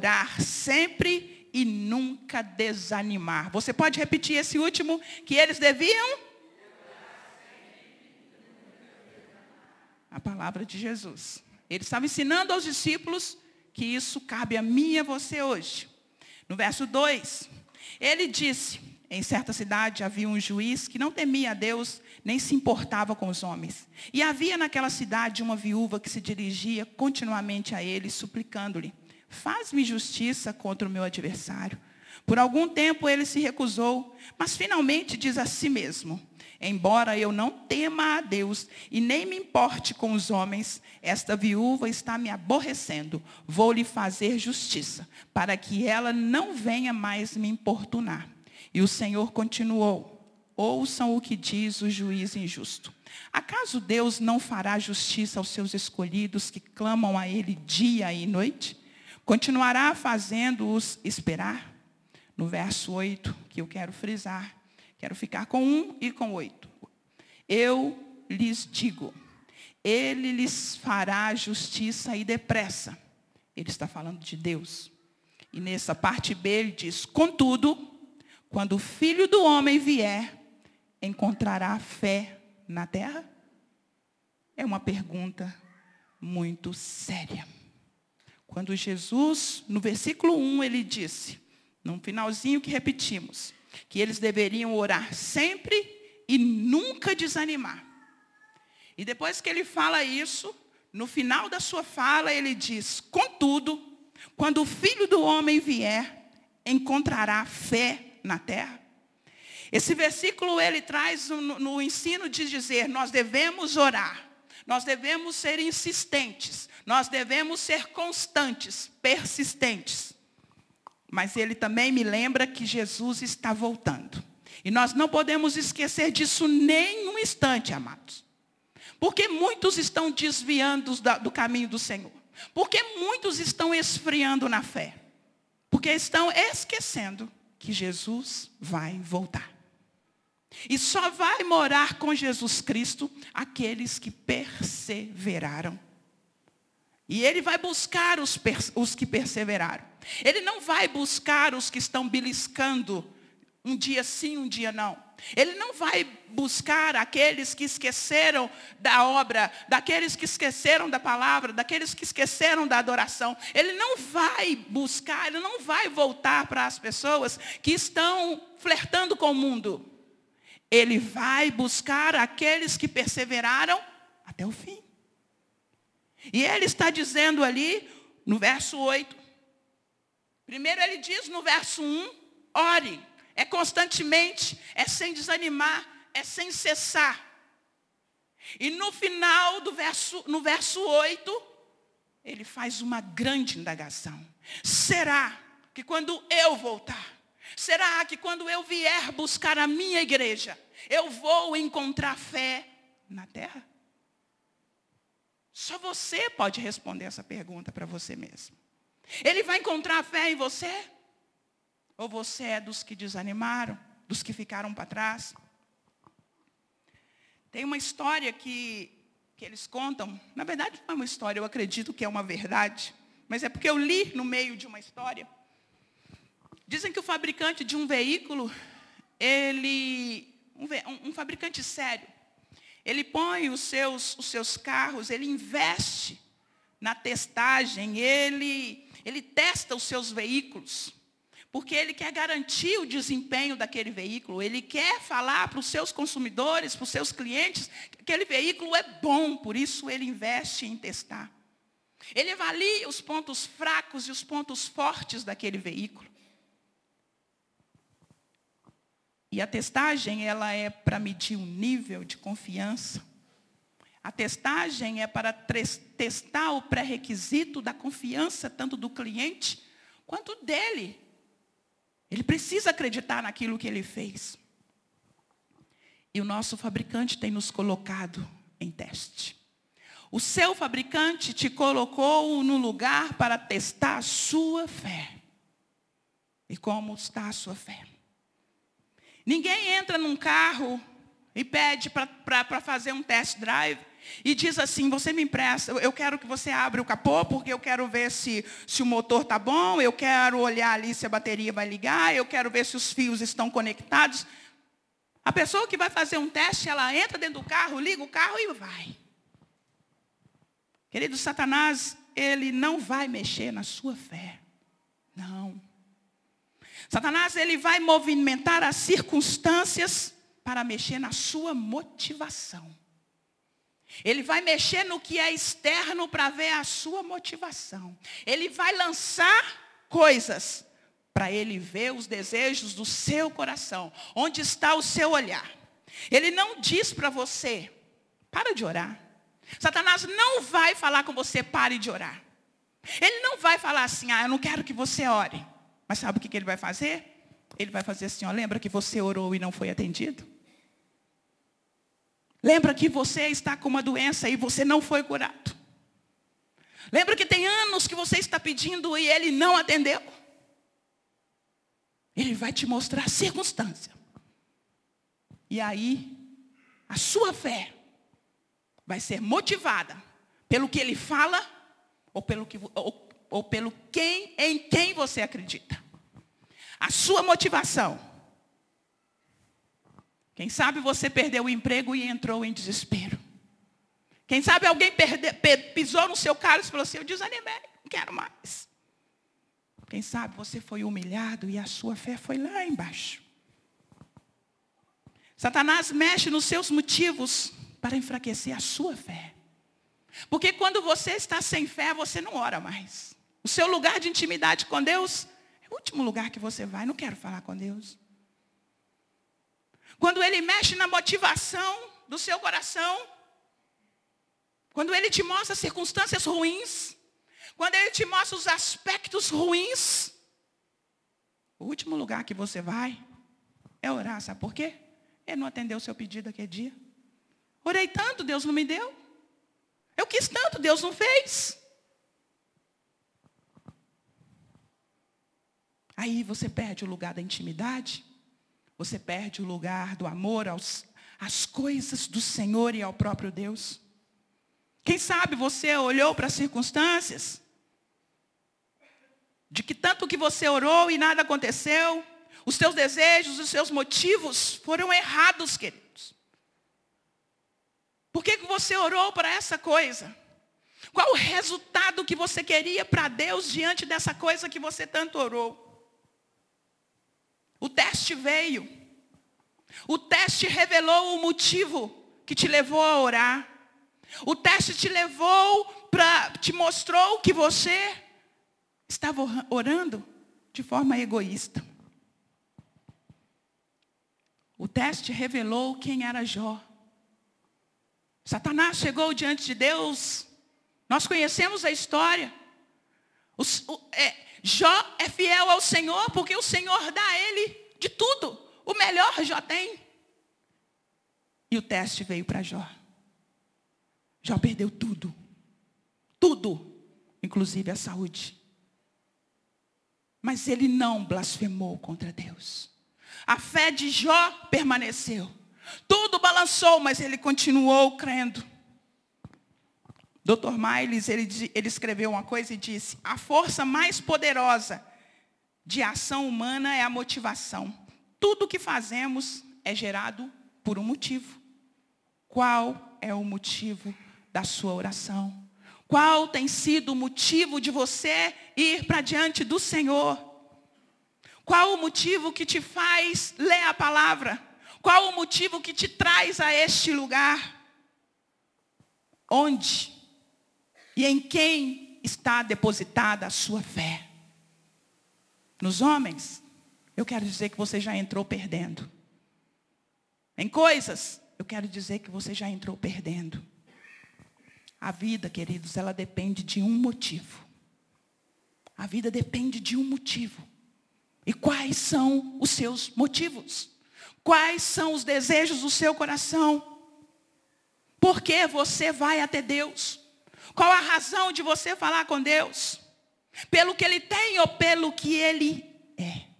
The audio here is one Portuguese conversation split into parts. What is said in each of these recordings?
orar sempre e nunca desanimar. Você pode repetir esse último que eles deviam? A palavra de Jesus. Ele estava ensinando aos discípulos que isso cabe a mim e a você hoje. No verso 2, ele disse: Em certa cidade havia um juiz que não temia a Deus, nem se importava com os homens. E havia naquela cidade uma viúva que se dirigia continuamente a ele, suplicando-lhe: Faz-me justiça contra o meu adversário. Por algum tempo ele se recusou, mas finalmente diz a si mesmo: Embora eu não tema a Deus e nem me importe com os homens, esta viúva está me aborrecendo. Vou lhe fazer justiça, para que ela não venha mais me importunar. E o Senhor continuou: Ouçam o que diz o juiz injusto. Acaso Deus não fará justiça aos seus escolhidos que clamam a Ele dia e noite? Continuará fazendo-os esperar? No verso 8, que eu quero frisar, quero ficar com um e com oito. Eu lhes digo, Ele lhes fará justiça e depressa. Ele está falando de Deus. E nessa parte B ele diz, contudo, quando o Filho do Homem vier, encontrará fé na terra? É uma pergunta muito séria. Quando Jesus, no versículo 1, ele disse, num finalzinho que repetimos, que eles deveriam orar sempre e nunca desanimar. E depois que ele fala isso, no final da sua fala, ele diz: Contudo, quando o filho do homem vier, encontrará fé na terra? Esse versículo ele traz no, no ensino de dizer: nós devemos orar, nós devemos ser insistentes, nós devemos ser constantes, persistentes. Mas ele também me lembra que Jesus está voltando. E nós não podemos esquecer disso nem um instante, amados. Porque muitos estão desviando do caminho do Senhor. Porque muitos estão esfriando na fé. Porque estão esquecendo que Jesus vai voltar. E só vai morar com Jesus Cristo aqueles que perseveraram. E ele vai buscar os, os, que perseveraram. Ele não vai buscar os que estão beliscando um dia sim, um dia não. Ele não vai buscar aqueles que esqueceram da obra, daqueles que esqueceram da palavra, daqueles que esqueceram da adoração. Ele não vai buscar, ele não vai voltar para as pessoas que estão flertando com o mundo. Ele vai buscar aqueles que perseveraram até o fim. E ele está dizendo ali, no verso 8. Primeiro ele diz no verso 1, ore. É constantemente, é sem desanimar, é sem cessar. E no final do verso, no verso 8, ele faz uma grande indagação. Será que quando eu voltar, Será que quando eu vier buscar a minha igreja, eu vou encontrar fé na terra? Só você pode responder essa pergunta para você mesmo. Ele vai encontrar fé em você? Ou você é dos que desanimaram, dos que ficaram para trás? Tem uma história que, que eles contam, na verdade não é uma história, eu acredito que é uma verdade, mas é porque eu li no meio de uma história Dizem que o fabricante de um veículo, ele, um, um fabricante sério, ele põe os seus, os seus carros, ele investe na testagem, ele, ele testa os seus veículos, porque ele quer garantir o desempenho daquele veículo, ele quer falar para os seus consumidores, para os seus clientes, que aquele veículo é bom, por isso ele investe em testar. Ele avalia os pontos fracos e os pontos fortes daquele veículo. E a testagem, ela é para medir o nível de confiança. A testagem é para testar o pré-requisito da confiança, tanto do cliente quanto dele. Ele precisa acreditar naquilo que ele fez. E o nosso fabricante tem nos colocado em teste. O seu fabricante te colocou no lugar para testar a sua fé. E como está a sua fé? Ninguém entra num carro e pede para fazer um test drive e diz assim: Você me empresta, eu quero que você abra o capô, porque eu quero ver se, se o motor está bom, eu quero olhar ali se a bateria vai ligar, eu quero ver se os fios estão conectados. A pessoa que vai fazer um teste, ela entra dentro do carro, liga o carro e vai. Querido Satanás, ele não vai mexer na sua fé. Não. Satanás, ele vai movimentar as circunstâncias para mexer na sua motivação. Ele vai mexer no que é externo para ver a sua motivação. Ele vai lançar coisas para ele ver os desejos do seu coração. Onde está o seu olhar? Ele não diz para você, para de orar. Satanás não vai falar com você, pare de orar. Ele não vai falar assim, ah, eu não quero que você ore. Mas sabe o que ele vai fazer? Ele vai fazer assim, ó, lembra que você orou e não foi atendido? Lembra que você está com uma doença e você não foi curado? Lembra que tem anos que você está pedindo e ele não atendeu? Ele vai te mostrar a circunstância. E aí, a sua fé vai ser motivada pelo que ele fala ou pelo, que, ou, ou pelo quem, em quem você acredita. A sua motivação quem sabe você perdeu o emprego e entrou em desespero. Quem sabe alguém perde, pisou no seu carro e falou assim, eu desanimei, não quero mais. Quem sabe você foi humilhado e a sua fé foi lá embaixo. Satanás mexe nos seus motivos para enfraquecer a sua fé. Porque quando você está sem fé, você não ora mais. O seu lugar de intimidade com Deus é o último lugar que você vai. Não quero falar com Deus. Quando ele mexe na motivação do seu coração, quando ele te mostra circunstâncias ruins, quando ele te mostra os aspectos ruins, o último lugar que você vai é orar, sabe por quê? Ele não atendeu o seu pedido aquele dia. Orei tanto, Deus não me deu. Eu quis tanto, Deus não fez. Aí você perde o lugar da intimidade. Você perde o lugar do amor aos, às coisas do Senhor e ao próprio Deus. Quem sabe você olhou para as circunstâncias, de que tanto que você orou e nada aconteceu, os seus desejos, os seus motivos foram errados, queridos. Por que, que você orou para essa coisa? Qual o resultado que você queria para Deus diante dessa coisa que você tanto orou? O teste veio. O teste revelou o motivo que te levou a orar. O teste te levou para, te mostrou que você estava orando de forma egoísta. O teste revelou quem era Jó. Satanás chegou diante de Deus. Nós conhecemos a história. Os, o, é, Jó é fiel ao Senhor porque o Senhor dá a ele de tudo. O melhor Jó tem. E o teste veio para Jó. Jó perdeu tudo. Tudo, inclusive a saúde. Mas ele não blasfemou contra Deus. A fé de Jó permaneceu. Tudo balançou, mas ele continuou crendo. Dr. Miles, ele, ele escreveu uma coisa e disse, a força mais poderosa de ação humana é a motivação. Tudo que fazemos é gerado por um motivo. Qual é o motivo da sua oração? Qual tem sido o motivo de você ir para diante do Senhor? Qual o motivo que te faz ler a palavra? Qual o motivo que te traz a este lugar? Onde e em quem está depositada a sua fé? Nos homens? Eu quero dizer que você já entrou perdendo. Em coisas? Eu quero dizer que você já entrou perdendo. A vida, queridos, ela depende de um motivo. A vida depende de um motivo. E quais são os seus motivos? Quais são os desejos do seu coração? Por que você vai até Deus? Qual a razão de você falar com Deus? Pelo que Ele tem ou pelo que Ele é?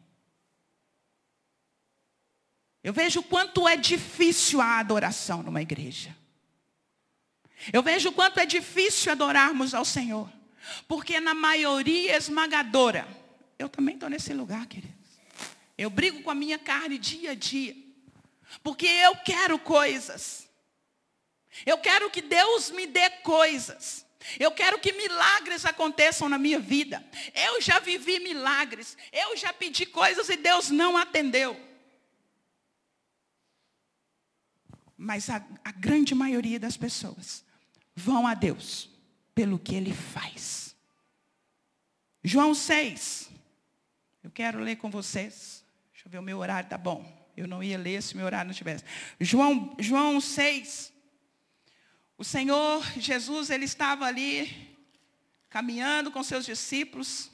Eu vejo quanto é difícil a adoração numa igreja. Eu vejo quanto é difícil adorarmos ao Senhor. Porque na maioria esmagadora, eu também estou nesse lugar, queridos. Eu brigo com a minha carne dia a dia. Porque eu quero coisas. Eu quero que Deus me dê coisas. Eu quero que milagres aconteçam na minha vida. Eu já vivi milagres. Eu já pedi coisas e Deus não atendeu. Mas a, a grande maioria das pessoas vão a Deus pelo que Ele faz. João 6. Eu quero ler com vocês. Deixa eu ver, o meu horário está bom. Eu não ia ler se meu horário não tivesse. João, João 6. O Senhor Jesus, ele estava ali caminhando com seus discípulos.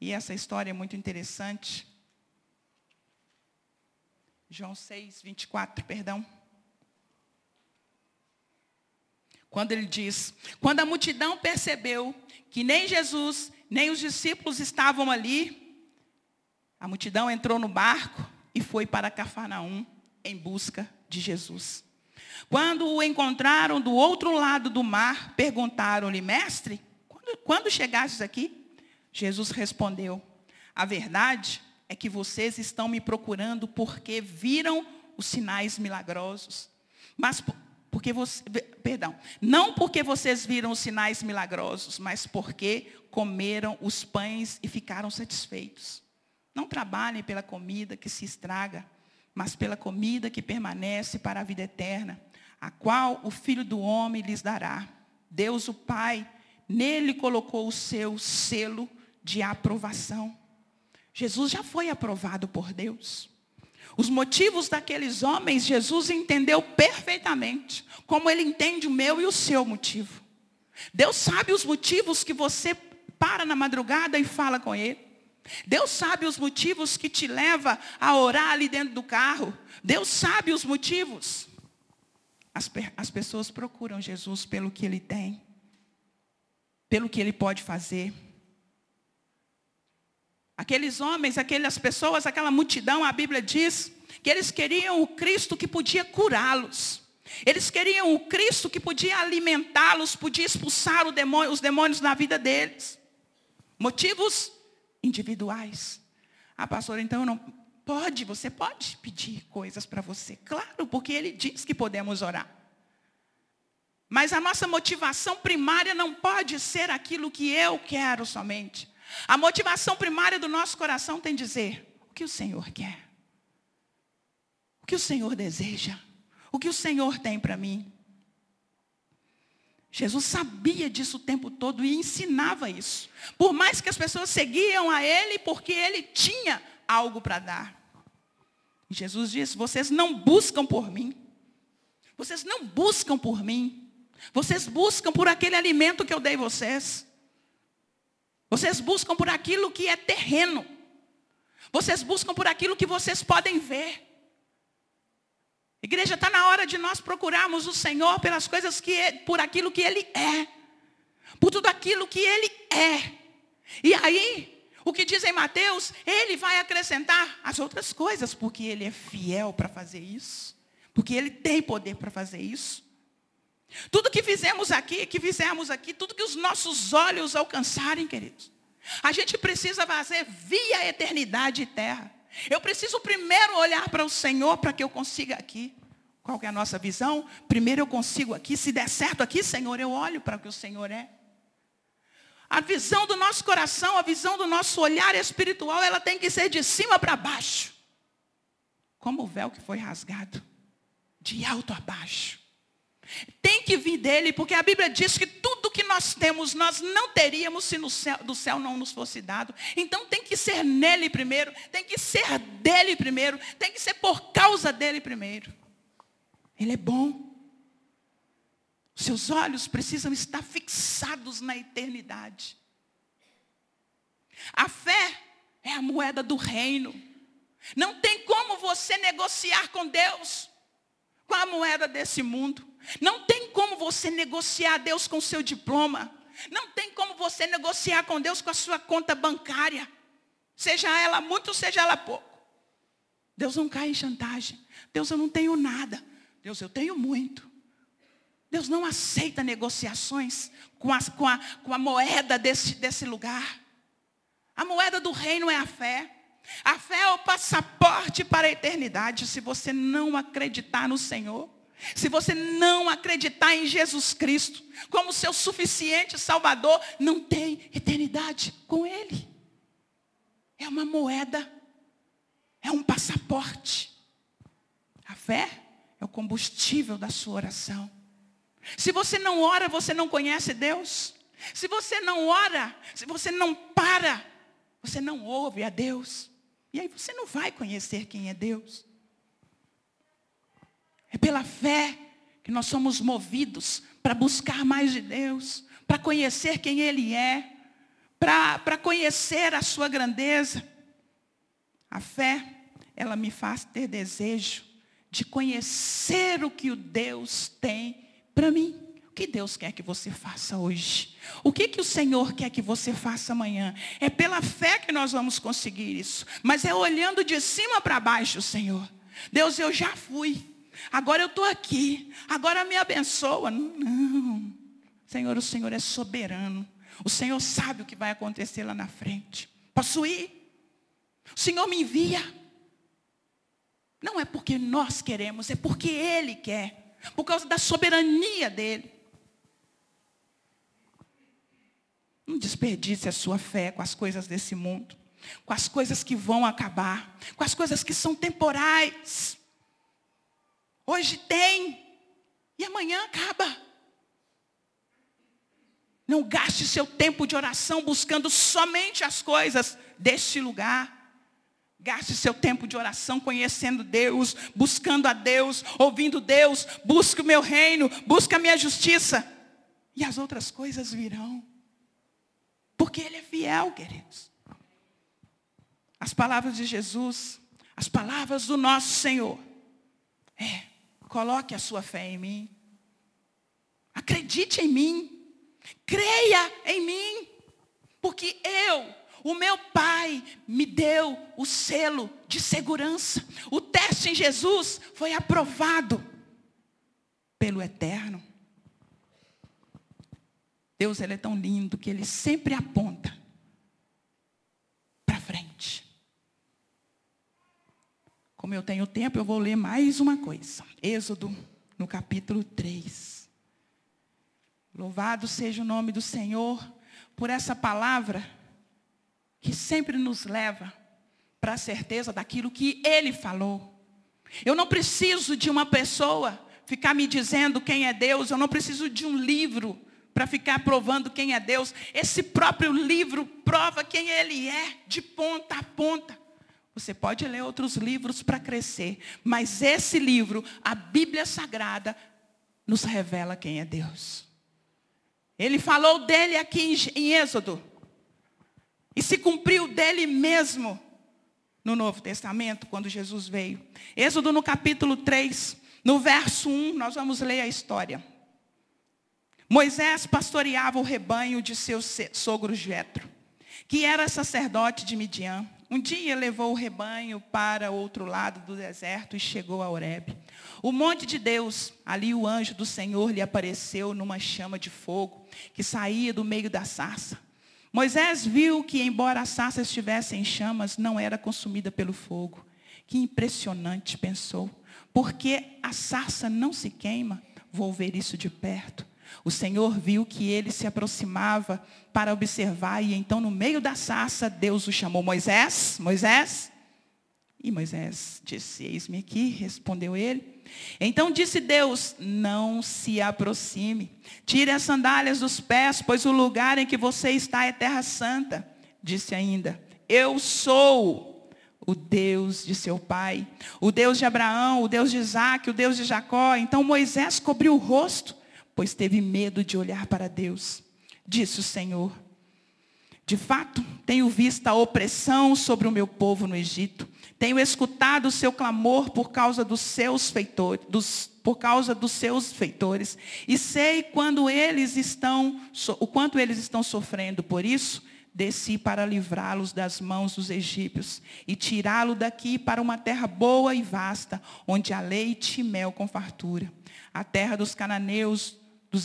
E essa história é muito interessante. João 6, 24, perdão. Quando ele diz: Quando a multidão percebeu que nem Jesus, nem os discípulos estavam ali, a multidão entrou no barco e foi para Cafarnaum em busca de Jesus. Quando o encontraram do outro lado do mar, perguntaram-lhe, mestre, quando, quando chegastes aqui? Jesus respondeu, a verdade é que vocês estão me procurando porque viram os sinais milagrosos. Mas porque você, perdão, não porque vocês viram os sinais milagrosos, mas porque comeram os pães e ficaram satisfeitos. Não trabalhem pela comida que se estraga, mas pela comida que permanece para a vida eterna, a qual o Filho do Homem lhes dará. Deus o Pai, nele colocou o seu selo de aprovação. Jesus já foi aprovado por Deus. Os motivos daqueles homens, Jesus entendeu perfeitamente, como ele entende o meu e o seu motivo. Deus sabe os motivos que você para na madrugada e fala com ele. Deus sabe os motivos que te leva a orar ali dentro do carro. Deus sabe os motivos. As, as pessoas procuram Jesus pelo que ele tem, pelo que ele pode fazer. Aqueles homens, aquelas pessoas, aquela multidão, a Bíblia diz que eles queriam o Cristo que podia curá-los. Eles queriam o Cristo que podia alimentá-los, podia expulsar demônio, os demônios da vida deles. Motivos individuais. Ah, pastor, então não, Pode, você pode pedir coisas para você. Claro, porque ele diz que podemos orar. Mas a nossa motivação primária não pode ser aquilo que eu quero somente. A motivação primária do nosso coração tem dizer o que o Senhor quer. O que o Senhor deseja. O que o Senhor tem para mim. Jesus sabia disso o tempo todo e ensinava isso. Por mais que as pessoas seguiam a ele, porque ele tinha algo para dar. Jesus disse: Vocês não buscam por mim. Vocês não buscam por mim. Vocês buscam por aquele alimento que eu dei vocês. Vocês buscam por aquilo que é terreno. Vocês buscam por aquilo que vocês podem ver. Igreja, está na hora de nós procurarmos o Senhor pelas coisas que, é, por aquilo que Ele é. Por tudo aquilo que Ele é. E aí, o que diz em Mateus, ele vai acrescentar as outras coisas, porque ele é fiel para fazer isso. Porque ele tem poder para fazer isso. Tudo que fizemos aqui, que fizemos aqui, tudo que os nossos olhos alcançarem, queridos. A gente precisa fazer via eternidade e terra. Eu preciso primeiro olhar para o Senhor para que eu consiga aqui. Qual é a nossa visão? Primeiro eu consigo aqui. Se der certo aqui, Senhor, eu olho para o que o Senhor é. A visão do nosso coração, a visão do nosso olhar espiritual, ela tem que ser de cima para baixo. Como o véu que foi rasgado, de alto a baixo. Tem que vir dele, porque a Bíblia diz que tudo que nós temos, nós não teríamos se no céu, do céu não nos fosse dado. Então tem que ser nele primeiro, tem que ser dele primeiro, tem que ser por causa dele primeiro. Ele é bom. Seus olhos precisam estar fixados na eternidade. A fé é a moeda do reino. Não tem como você negociar com Deus com a moeda desse mundo. Não tem como você negociar Deus com o seu diploma. Não tem como você negociar com Deus com a sua conta bancária. Seja ela muito, seja ela pouco. Deus não cai em chantagem. Deus, eu não tenho nada. Deus, eu tenho muito. Deus não aceita negociações com a, com a, com a moeda desse, desse lugar. A moeda do reino é a fé. A fé é o passaporte para a eternidade. Se você não acreditar no Senhor, se você não acreditar em Jesus Cristo como seu suficiente Salvador, não tem eternidade com Ele. É uma moeda, é um passaporte. A fé é o combustível da sua oração. Se você não ora, você não conhece Deus. Se você não ora, se você não para, você não ouve a Deus. E aí você não vai conhecer quem é Deus. É pela fé que nós somos movidos para buscar mais de Deus, para conhecer quem Ele é, para conhecer a sua grandeza. A fé, ela me faz ter desejo de conhecer o que o Deus tem para mim. O que Deus quer que você faça hoje? O que, que o Senhor quer que você faça amanhã? É pela fé que nós vamos conseguir isso. Mas é olhando de cima para baixo, Senhor. Deus, eu já fui. Agora eu estou aqui. Agora me abençoa. Não. Senhor, o Senhor é soberano. O Senhor sabe o que vai acontecer lá na frente. Posso ir? O Senhor me envia. Não é porque nós queremos, é porque Ele quer por causa da soberania dele. Não desperdice a sua fé com as coisas desse mundo, com as coisas que vão acabar, com as coisas que são temporais. Hoje tem e amanhã acaba. Não gaste seu tempo de oração buscando somente as coisas deste lugar. Gaste seu tempo de oração conhecendo Deus, buscando a Deus, ouvindo Deus. Busque o meu reino, busque a minha justiça. E as outras coisas virão. Porque Ele é fiel, queridos. As palavras de Jesus, as palavras do nosso Senhor. É, coloque a sua fé em mim. Acredite em mim. Creia em mim. Porque eu o meu pai me deu o selo de segurança. O teste em Jesus foi aprovado pelo Eterno. Deus ele é tão lindo que ele sempre aponta para frente. Como eu tenho tempo, eu vou ler mais uma coisa. Êxodo, no capítulo 3. Louvado seja o nome do Senhor por essa palavra que sempre nos leva para a certeza daquilo que Ele falou. Eu não preciso de uma pessoa ficar me dizendo quem é Deus, eu não preciso de um livro para ficar provando quem é Deus. Esse próprio livro prova quem Ele é, de ponta a ponta. Você pode ler outros livros para crescer, mas esse livro, a Bíblia Sagrada, nos revela quem é Deus. Ele falou dele aqui em Êxodo. E se cumpriu dele mesmo no Novo Testamento, quando Jesus veio. Êxodo no capítulo 3, no verso 1, nós vamos ler a história. Moisés pastoreava o rebanho de seu sogro Jetro, que era sacerdote de Midian. Um dia levou o rebanho para outro lado do deserto e chegou a Horebe. O monte de Deus, ali o anjo do Senhor lhe apareceu numa chama de fogo que saía do meio da sarça. Moisés viu que, embora a sarça estivesse em chamas, não era consumida pelo fogo. Que impressionante, pensou. Porque a sarça não se queima? Vou ver isso de perto. O Senhor viu que ele se aproximava para observar, e então, no meio da sarça, Deus o chamou: Moisés, Moisés. E Moisés disse: Eis-me aqui, respondeu ele. Então disse Deus: Não se aproxime. Tire as sandálias dos pés, pois o lugar em que você está é terra santa. Disse ainda: Eu sou o Deus de seu pai, o Deus de Abraão, o Deus de Isaac, o Deus de Jacó. Então Moisés cobriu o rosto, pois teve medo de olhar para Deus. Disse o Senhor: De fato, tenho visto a opressão sobre o meu povo no Egito tenho escutado o seu clamor por causa dos seus feitores, dos, por causa dos seus feitores, e sei quando eles estão, o quanto eles estão sofrendo. Por isso, desci para livrá-los das mãos dos egípcios e tirá-lo daqui para uma terra boa e vasta, onde há leite e mel com fartura. A terra dos cananeus, dos,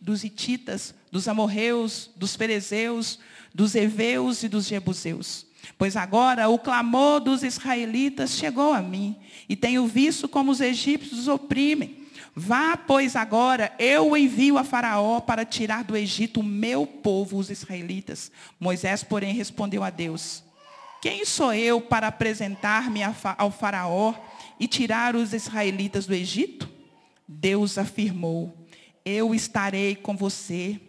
dos Ititas, dos Amorreus, dos Perezeus, dos Eveus e dos Jebuseus. Pois agora o clamor dos israelitas chegou a mim, e tenho visto como os egípcios os oprimem. Vá, pois, agora, eu envio a Faraó para tirar do Egito o meu povo, os israelitas. Moisés, porém, respondeu a Deus: Quem sou eu para apresentar-me ao Faraó e tirar os israelitas do Egito? Deus afirmou: Eu estarei com você.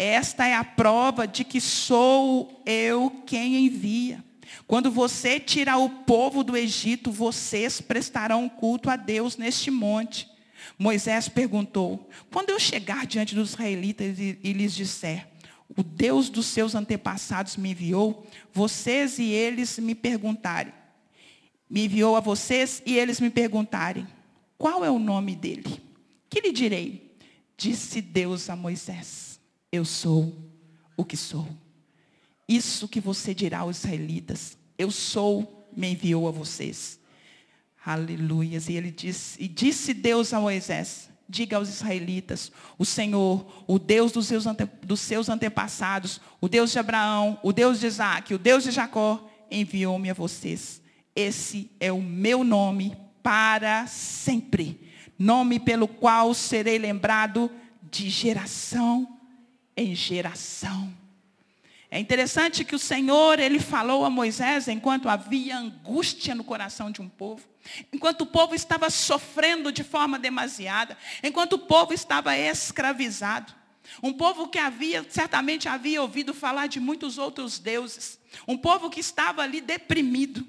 Esta é a prova de que sou eu quem envia. Quando você tirar o povo do Egito, vocês prestarão culto a Deus neste monte. Moisés perguntou: Quando eu chegar diante dos israelitas e, e lhes disser, o Deus dos seus antepassados me enviou, vocês e eles me perguntarem, me enviou a vocês e eles me perguntarem, qual é o nome dele? Que lhe direi? Disse Deus a Moisés: Eu sou o que sou. Isso que você dirá aos israelitas, eu sou, me enviou a vocês. Aleluias. E ele disse, e disse Deus a Moisés: diga aos israelitas, o Senhor, o Deus dos seus, ante, dos seus antepassados, o Deus de Abraão, o Deus de Isaac, o Deus de Jacó, enviou-me a vocês. Esse é o meu nome para sempre. Nome pelo qual serei lembrado de geração em geração. É interessante que o Senhor, ele falou a Moisés enquanto havia angústia no coração de um povo, enquanto o povo estava sofrendo de forma demasiada, enquanto o povo estava escravizado. Um povo que havia, certamente havia ouvido falar de muitos outros deuses. Um povo que estava ali deprimido.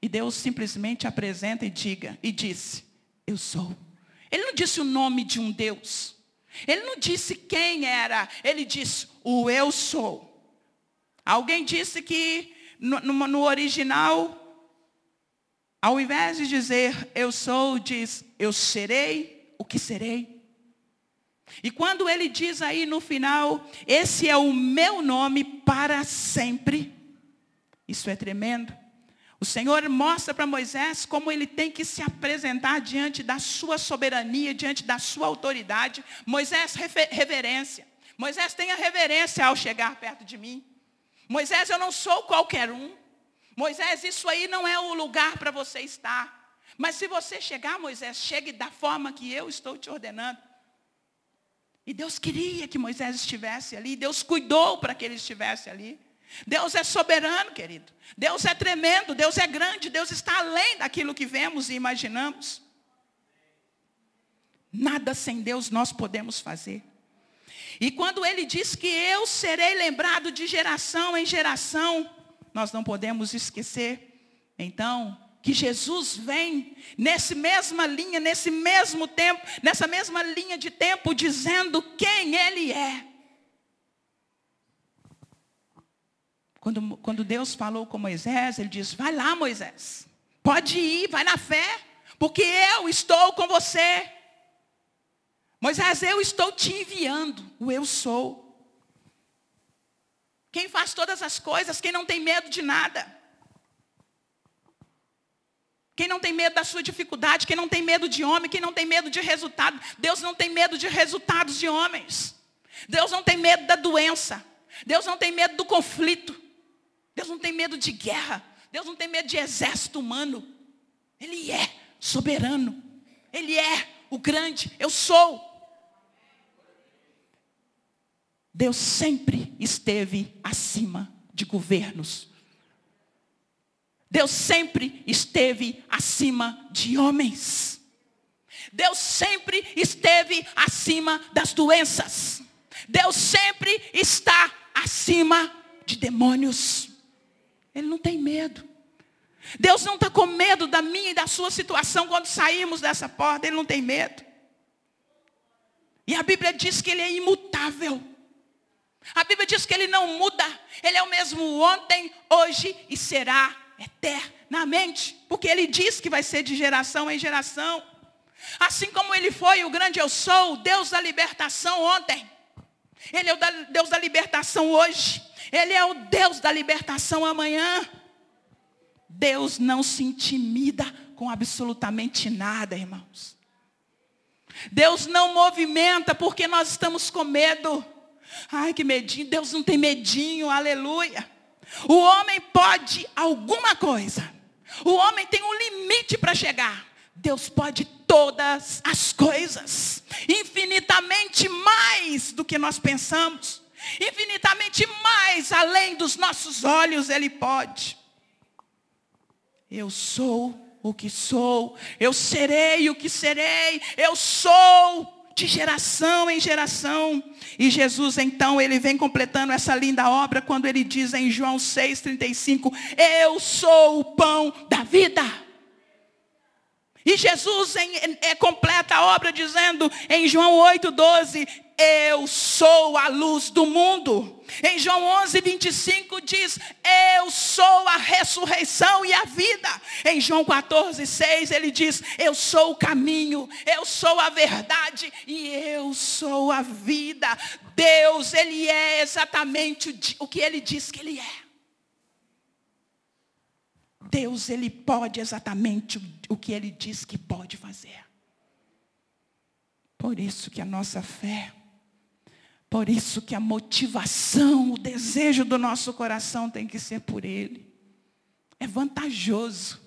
E Deus simplesmente apresenta e diga, e disse, eu sou. Ele não disse o nome de um Deus. Ele não disse quem era, ele disse o eu sou. Alguém disse que no, no, no original, ao invés de dizer eu sou, diz eu serei o que serei. E quando ele diz aí no final, esse é o meu nome para sempre, isso é tremendo. O Senhor mostra para Moisés como ele tem que se apresentar diante da sua soberania, diante da sua autoridade. Moisés, reverência. Moisés tenha reverência ao chegar perto de mim. Moisés, eu não sou qualquer um. Moisés, isso aí não é o lugar para você estar. Mas se você chegar, Moisés, chegue da forma que eu estou te ordenando. E Deus queria que Moisés estivesse ali. Deus cuidou para que ele estivesse ali. Deus é soberano, querido. Deus é tremendo, Deus é grande, Deus está além daquilo que vemos e imaginamos. Nada sem Deus nós podemos fazer. E quando ele diz que eu serei lembrado de geração em geração, nós não podemos esquecer, então, que Jesus vem nesse mesma linha, nesse mesmo tempo, nessa mesma linha de tempo, dizendo quem Ele é. Quando, quando Deus falou com Moisés, ele disse: Vai lá, Moisés, pode ir, vai na fé, porque eu estou com você. Moisés, eu estou te enviando, o eu sou. Quem faz todas as coisas, quem não tem medo de nada. Quem não tem medo da sua dificuldade, quem não tem medo de homem, quem não tem medo de resultado. Deus não tem medo de resultados de homens. Deus não tem medo da doença. Deus não tem medo do conflito. Deus não tem medo de guerra. Deus não tem medo de exército humano. Ele é soberano. Ele é o grande. Eu sou. Deus sempre esteve acima de governos. Deus sempre esteve acima de homens. Deus sempre esteve acima das doenças. Deus sempre está acima de demônios. Ele não tem medo. Deus não está com medo da minha e da sua situação quando saímos dessa porta. Ele não tem medo. E a Bíblia diz que ele é imutável. A Bíblia diz que ele não muda. Ele é o mesmo ontem, hoje e será eternamente. Porque ele diz que vai ser de geração em geração. Assim como ele foi o grande eu sou, o Deus da libertação ontem. Ele é o Deus da libertação hoje. Ele é o Deus da libertação amanhã. Deus não se intimida com absolutamente nada, irmãos. Deus não movimenta porque nós estamos com medo. Ai, que medinho. Deus não tem medinho, aleluia. O homem pode alguma coisa. O homem tem um limite para chegar. Deus pode todas as coisas, infinitamente mais do que nós pensamos, infinitamente mais além dos nossos olhos, Ele pode. Eu sou o que sou, eu serei o que serei, eu sou de geração em geração. E Jesus, então, ele vem completando essa linda obra quando ele diz em João 6,35: Eu sou o pão da vida. E Jesus em, é, completa a obra dizendo em João 8,12: Eu sou a luz do mundo. Em João 11, 25 diz: Eu sou a ressurreição e a vida. Em João 14, 6 ele diz: Eu sou o caminho, eu sou a verdade e eu sou a vida. Deus, Ele é exatamente o que Ele diz que Ele é. Deus, Ele pode exatamente o que Ele diz que pode fazer. Por isso que a nossa fé, por isso que a motivação, o desejo do nosso coração tem que ser por Ele. É vantajoso,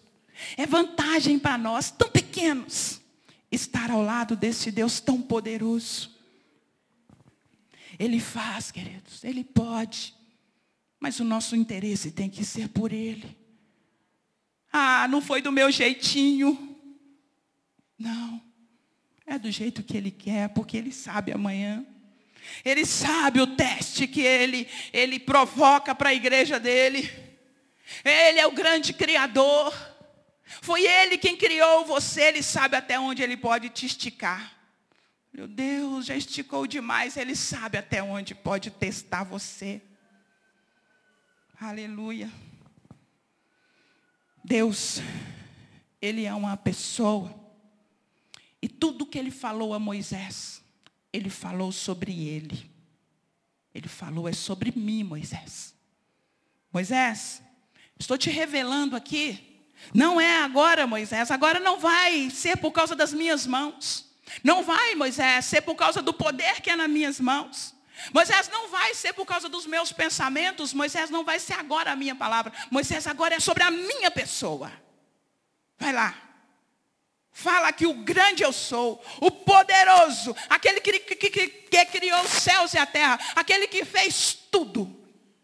é vantagem para nós, tão pequenos, estar ao lado desse Deus tão poderoso. Ele faz, queridos, Ele pode, mas o nosso interesse tem que ser por Ele. Ah, não foi do meu jeitinho. Não. É do jeito que ele quer, porque ele sabe amanhã. Ele sabe o teste que ele, ele provoca para a igreja dele. Ele é o grande criador. Foi ele quem criou você, ele sabe até onde ele pode te esticar. Meu Deus, já esticou demais, ele sabe até onde pode testar você. Aleluia. Deus, Ele é uma pessoa. E tudo que Ele falou a Moisés, Ele falou sobre Ele. Ele falou, é sobre mim, Moisés. Moisés, estou te revelando aqui. Não é agora, Moisés. Agora não vai ser por causa das minhas mãos. Não vai, Moisés, ser por causa do poder que é nas minhas mãos. Moisés não vai ser por causa dos meus pensamentos, Moisés não vai ser agora a minha palavra. Moisés agora é sobre a minha pessoa. Vai lá. Fala que o grande eu sou, o poderoso, aquele que, que, que, que criou os céus e a terra, aquele que fez tudo,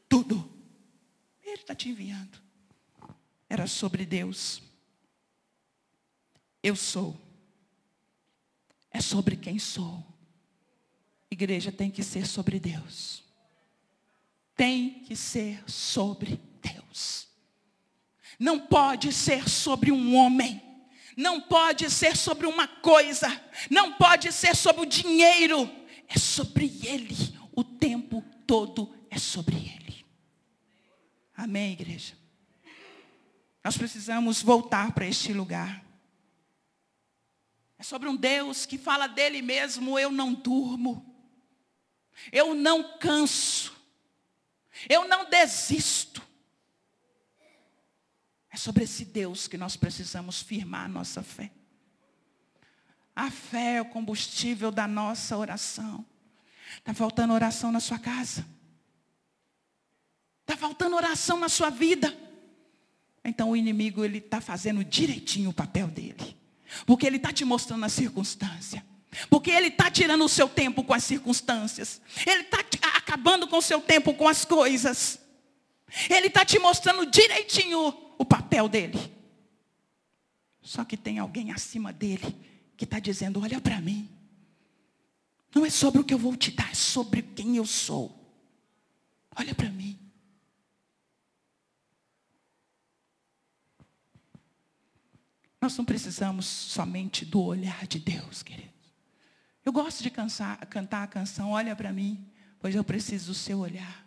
tudo. Ele está te enviando. Era sobre Deus. Eu sou. É sobre quem sou. Igreja tem que ser sobre Deus. Tem que ser sobre Deus. Não pode ser sobre um homem. Não pode ser sobre uma coisa. Não pode ser sobre o dinheiro. É sobre Ele. O tempo todo é sobre Ele. Amém, igreja? Nós precisamos voltar para este lugar. É sobre um Deus que fala dele mesmo, eu não durmo. Eu não canso. Eu não desisto. É sobre esse Deus que nós precisamos firmar a nossa fé. A fé é o combustível da nossa oração. Está faltando oração na sua casa? Está faltando oração na sua vida? Então o inimigo ele está fazendo direitinho o papel dele. Porque ele está te mostrando a circunstância. Porque ele está tirando o seu tempo com as circunstâncias. Ele está acabando com o seu tempo com as coisas. Ele está te mostrando direitinho o papel dele. Só que tem alguém acima dele que está dizendo: olha para mim. Não é sobre o que eu vou te dar, é sobre quem eu sou. Olha para mim. Nós não precisamos somente do olhar de Deus, querido. Eu gosto de cansar, cantar a canção, olha para mim, pois eu preciso do seu olhar.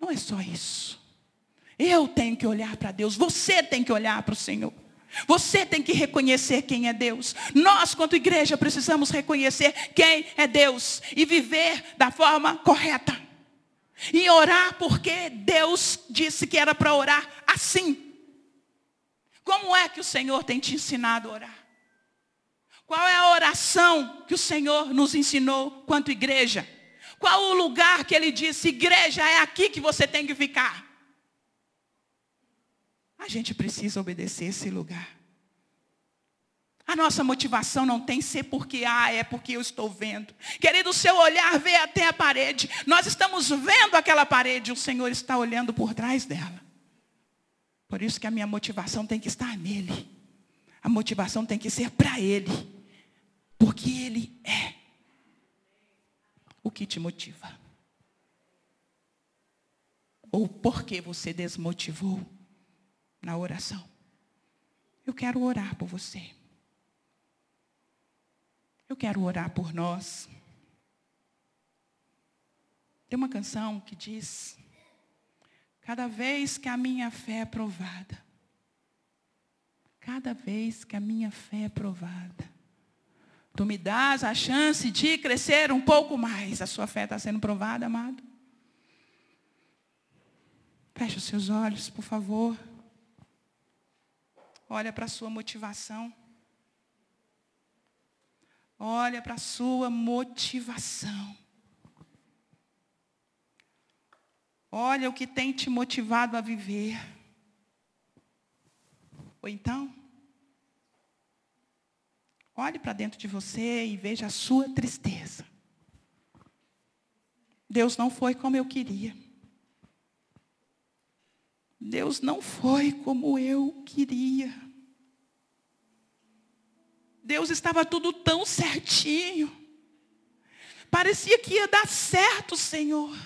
Não é só isso. Eu tenho que olhar para Deus, você tem que olhar para o Senhor. Você tem que reconhecer quem é Deus. Nós, quanto igreja, precisamos reconhecer quem é Deus e viver da forma correta. E orar porque Deus disse que era para orar assim. Como é que o Senhor tem te ensinado a orar? Qual é a oração que o Senhor nos ensinou quanto igreja? Qual o lugar que ele disse, igreja, é aqui que você tem que ficar? A gente precisa obedecer esse lugar. A nossa motivação não tem ser porque, ah, é porque eu estou vendo. Querido, o seu olhar vê até a parede. Nós estamos vendo aquela parede, o Senhor está olhando por trás dela. Por isso que a minha motivação tem que estar nele. A motivação tem que ser para ele. Porque ele é o que te motiva. Ou porque você desmotivou na oração. Eu quero orar por você. Eu quero orar por nós. Tem uma canção que diz: Cada vez que a minha fé é provada, cada vez que a minha fé é provada, tu me dás a chance de crescer um pouco mais. A sua fé está sendo provada, amado? Feche os seus olhos, por favor. Olha para a sua motivação. Olha para a sua motivação. Olha o que tem te motivado a viver. Ou então, olhe para dentro de você e veja a sua tristeza. Deus não foi como eu queria. Deus não foi como eu queria. Deus estava tudo tão certinho. Parecia que ia dar certo, Senhor.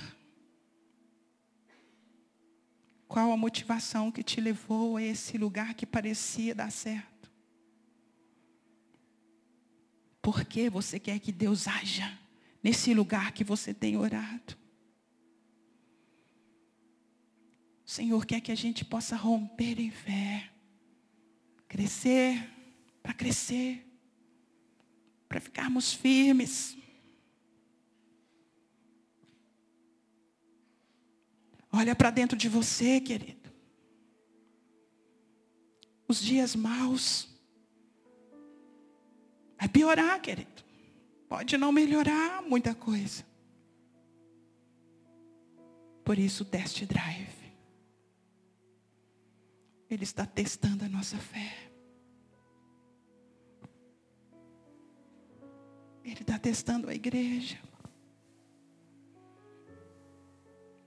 Qual a motivação que te levou a esse lugar que parecia dar certo? Por que você quer que Deus haja nesse lugar que você tem orado? O Senhor quer que a gente possa romper em fé, crescer, para crescer para ficarmos firmes. Olha para dentro de você, querido. Os dias maus. Vai piorar, querido. Pode não melhorar muita coisa. Por isso, test drive. Ele está testando a nossa fé. Ele está testando a igreja.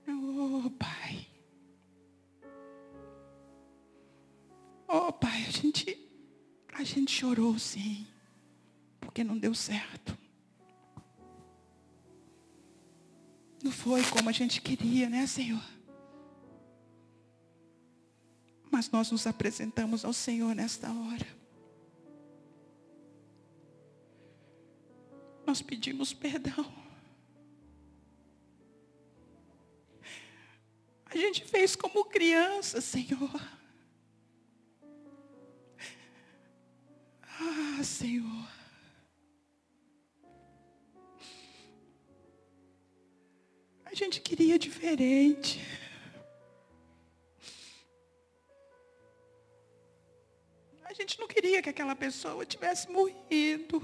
Oh, Pai. Oh, Pai, a gente, a gente chorou sim, porque não deu certo. Não foi como a gente queria, né, Senhor? Mas nós nos apresentamos ao Senhor nesta hora. nós pedimos perdão. A gente fez como criança, Senhor. Ah, Senhor. Gente queria diferente. A gente não queria que aquela pessoa tivesse morrido.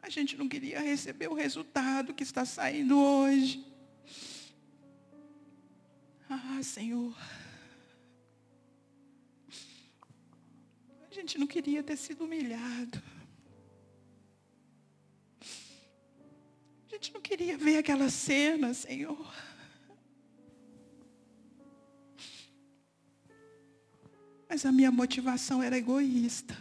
A gente não queria receber o resultado que está saindo hoje. Ah, Senhor. A gente não queria ter sido humilhado. Gente não queria ver aquela cena, Senhor. Mas a minha motivação era egoísta.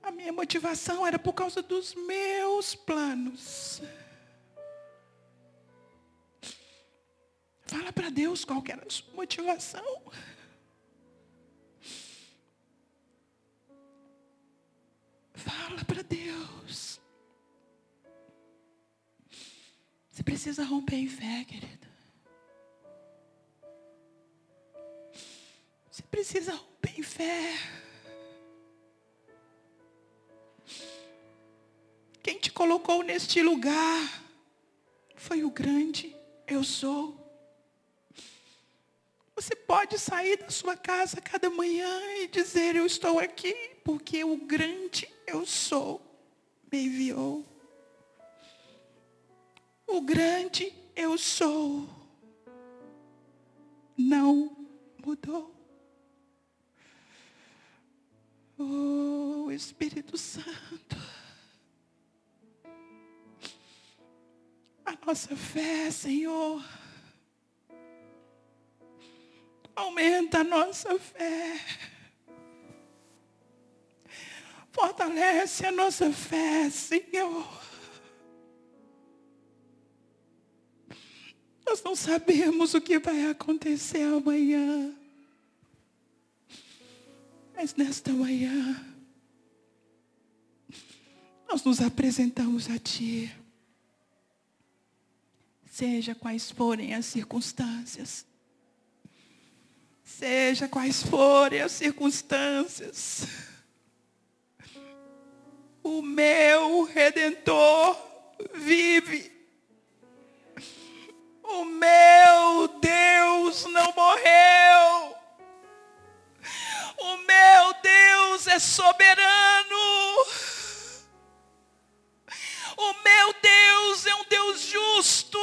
A minha motivação era por causa dos meus planos. Fala para Deus qual era a sua motivação. Fala para Deus. Você precisa romper em fé, querida. Você precisa romper em fé. Quem te colocou neste lugar foi o grande eu sou. Você pode sair da sua casa cada manhã e dizer: Eu estou aqui porque o grande eu sou me enviou. O grande eu sou não mudou. Oh, Espírito Santo. A nossa fé, Senhor. Aumenta a nossa fé. Fortalece a nossa fé, Senhor. Nós não sabemos o que vai acontecer amanhã. Mas nesta manhã, nós nos apresentamos a Ti. Seja quais forem as circunstâncias. Seja quais forem as circunstâncias. O meu redentor vive. O meu Deus não morreu. O meu Deus é soberano. O meu Deus é um Deus justo.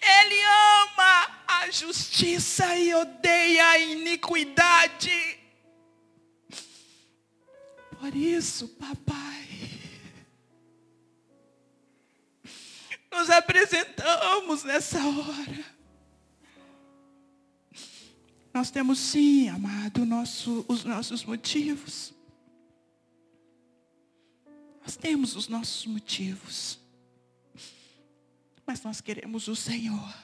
Ele ama a justiça e odeia a iniquidade. Por isso, papai, nos apresentamos nessa hora. Nós temos sim, amado, nosso, os nossos motivos. Nós temos os nossos motivos. Mas nós queremos o Senhor.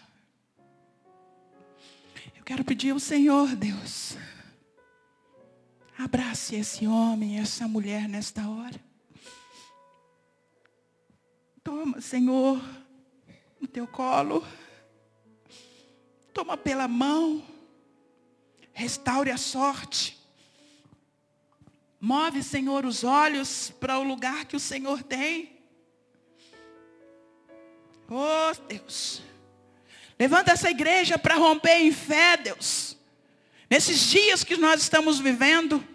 Eu quero pedir ao Senhor, Deus. Abrace esse homem, essa mulher nesta hora. Toma, Senhor, no teu colo. Toma pela mão. Restaure a sorte. Move, Senhor, os olhos para o lugar que o Senhor tem. Oh, Deus. Levanta essa igreja para romper em fé, Deus. Nesses dias que nós estamos vivendo.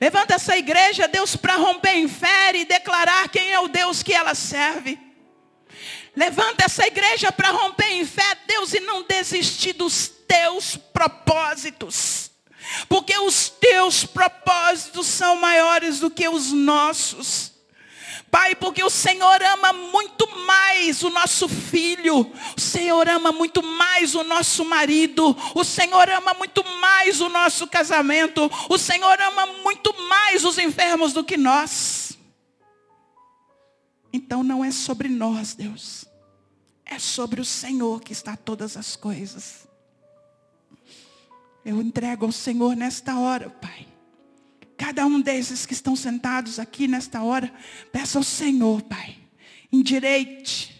Levanta essa igreja, Deus, para romper em fé e declarar quem é o Deus que ela serve. Levanta essa igreja para romper em fé, Deus, e não desistir dos teus propósitos. Porque os teus propósitos são maiores do que os nossos. Pai, porque o Senhor ama muito mais o nosso filho, o Senhor ama muito mais o nosso marido, o Senhor ama muito mais o nosso casamento, o Senhor ama muito mais os enfermos do que nós. Então não é sobre nós, Deus, é sobre o Senhor que está todas as coisas. Eu entrego ao Senhor nesta hora, Pai. Cada um desses que estão sentados aqui nesta hora, peça ao Senhor, Pai, endireite,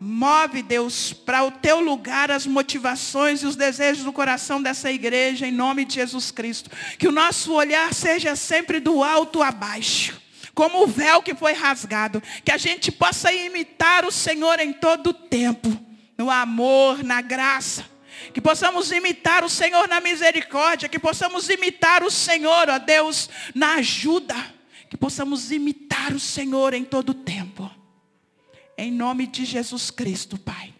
move, Deus, para o teu lugar as motivações e os desejos do coração dessa igreja, em nome de Jesus Cristo. Que o nosso olhar seja sempre do alto a baixo como o véu que foi rasgado, que a gente possa imitar o Senhor em todo o tempo, no amor, na graça, que possamos imitar o Senhor na misericórdia, que possamos imitar o Senhor, ó Deus, na ajuda, que possamos imitar o Senhor em todo o tempo. Em nome de Jesus Cristo, Pai.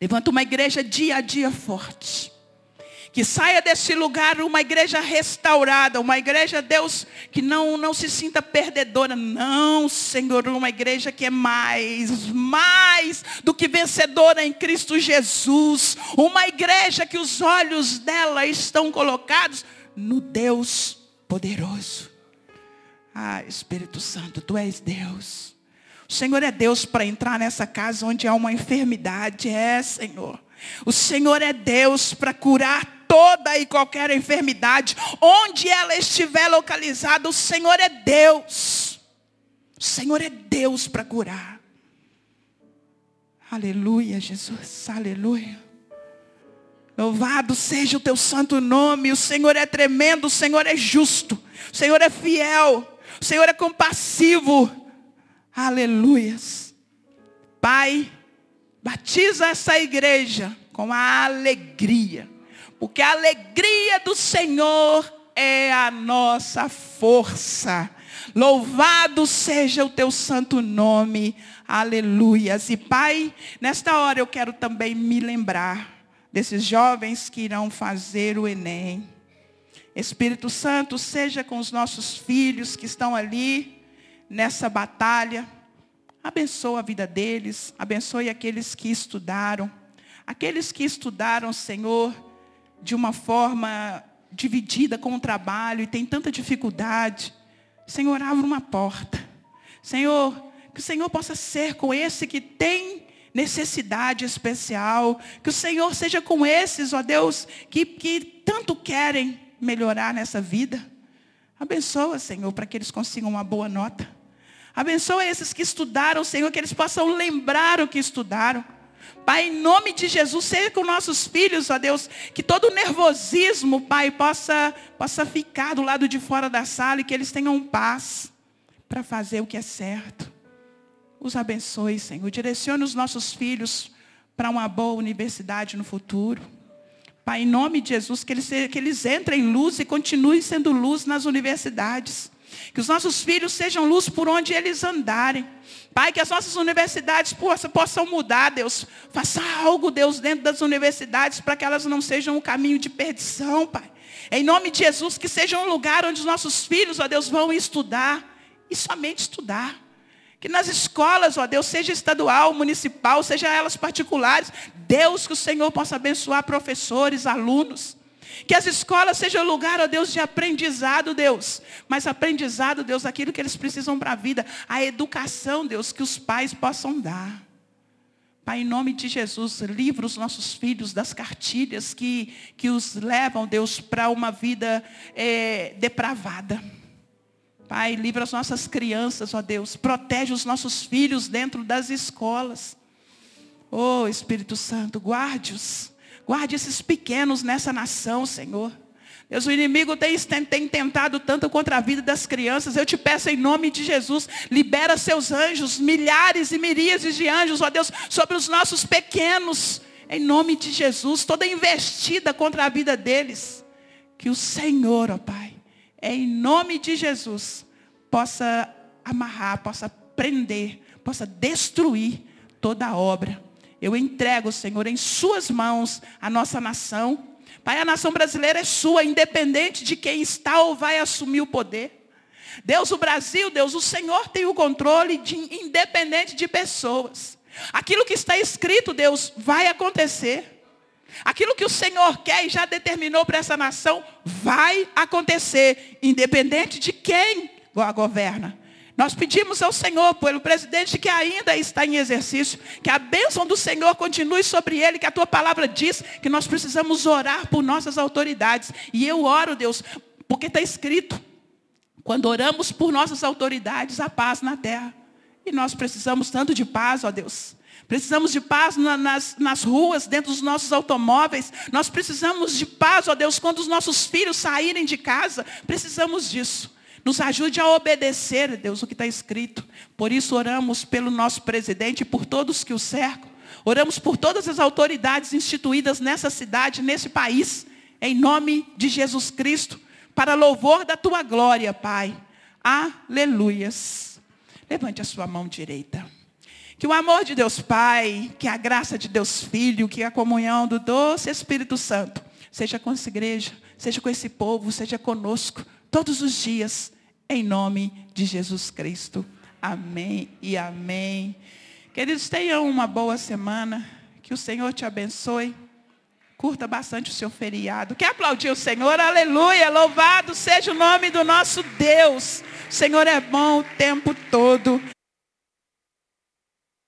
Levanta uma igreja dia a dia forte. Que saia desse lugar uma igreja restaurada, uma igreja, Deus, que não, não se sinta perdedora. Não, Senhor, uma igreja que é mais, mais do que vencedora em Cristo Jesus. Uma igreja que os olhos dela estão colocados no Deus poderoso. Ah, Espírito Santo, Tu és Deus. O Senhor é Deus para entrar nessa casa onde há uma enfermidade. É, Senhor. O Senhor é Deus para curar toda e qualquer enfermidade, onde ela estiver localizada, o Senhor é Deus. O Senhor é Deus para curar. Aleluia, Jesus, aleluia. Louvado seja o teu santo nome. O Senhor é tremendo, o Senhor é justo, o Senhor é fiel, o Senhor é compassivo. Aleluias. Pai, Batiza essa igreja com a alegria. Porque a alegria do Senhor é a nossa força. Louvado seja o teu santo nome. Aleluias. E Pai, nesta hora eu quero também me lembrar desses jovens que irão fazer o Enem. Espírito Santo, seja com os nossos filhos que estão ali nessa batalha. Abençoa a vida deles, abençoe aqueles que estudaram. Aqueles que estudaram, Senhor, de uma forma dividida com o trabalho e tem tanta dificuldade. Senhor, abre uma porta. Senhor, que o Senhor possa ser com esse que tem necessidade especial. Que o Senhor seja com esses, ó Deus, que, que tanto querem melhorar nessa vida. Abençoa, Senhor, para que eles consigam uma boa nota. Abençoa esses que estudaram, Senhor, que eles possam lembrar o que estudaram. Pai, em nome de Jesus, seja com nossos filhos, ó Deus, que todo nervosismo, Pai, possa, possa ficar do lado de fora da sala e que eles tenham paz para fazer o que é certo. Os abençoe, Senhor. Direcione os nossos filhos para uma boa universidade no futuro. Pai, em nome de Jesus, que eles, que eles entrem em luz e continuem sendo luz nas universidades. Que os nossos filhos sejam luz por onde eles andarem. Pai, que as nossas universidades possam, mudar, Deus. Faça algo, Deus, dentro das universidades para que elas não sejam um caminho de perdição, Pai. Em nome de Jesus, que seja um lugar onde os nossos filhos, ó Deus, vão estudar. E somente estudar. Que nas escolas, ó Deus, seja estadual, municipal, seja elas particulares, Deus, que o Senhor possa abençoar professores, alunos. Que as escolas sejam lugar, ó Deus, de aprendizado, Deus. Mas aprendizado, Deus, aquilo que eles precisam para a vida. A educação, Deus, que os pais possam dar. Pai, em nome de Jesus, livra os nossos filhos das cartilhas que, que os levam, Deus, para uma vida é, depravada. Pai, livra as nossas crianças, ó Deus. Protege os nossos filhos dentro das escolas. Oh, Espírito Santo, guarde-os. Guarde esses pequenos nessa nação, Senhor. Deus, o inimigo tem, tem, tentado tanto contra a vida das crianças. Eu te peço em nome de Jesus, libera seus anjos, milhares e miríades de anjos, ó Deus, sobre os nossos pequenos. Em nome de Jesus, toda investida contra a vida deles. Que o Senhor, ó Pai, em nome de Jesus, possa amarrar, possa prender, possa destruir toda a obra. Eu entrego, Senhor, em suas mãos a nossa nação. Pai, a nação brasileira é sua, independente de quem está ou vai assumir o poder. Deus, o Brasil, Deus, o Senhor tem o controle de, independente de pessoas. Aquilo que está escrito, Deus, vai acontecer. Aquilo que o Senhor quer e já determinou para essa nação vai acontecer, independente de quem a governa. Nós pedimos ao Senhor, pelo presidente que ainda está em exercício, que a bênção do Senhor continue sobre ele, que a tua palavra diz que nós precisamos orar por nossas autoridades. E eu oro, Deus, porque está escrito, quando oramos por nossas autoridades, a paz na terra. E nós precisamos tanto de paz, ó Deus. Precisamos de paz nas, nas ruas, dentro dos nossos automóveis. Nós precisamos de paz, ó Deus, quando os nossos filhos saírem de casa. Precisamos disso. Nos ajude a obedecer, Deus, o que está escrito. Por isso oramos pelo nosso presidente e por todos que o cercam. Oramos por todas as autoridades instituídas nessa cidade, nesse país. Em nome de Jesus Cristo. Para louvor da tua glória, Pai. Aleluias. Levante a sua mão direita. Que o amor de Deus Pai, que a graça de Deus Filho, que a comunhão do doce Espírito Santo, seja com essa igreja, seja com esse povo, seja conosco, todos os dias, em nome de Jesus Cristo. Amém e amém. Queridos, tenham uma boa semana. Que o Senhor te abençoe. Curta bastante o seu feriado. Quer aplaudir o Senhor? Aleluia. Louvado seja o nome do nosso Deus. O Senhor é bom o tempo todo.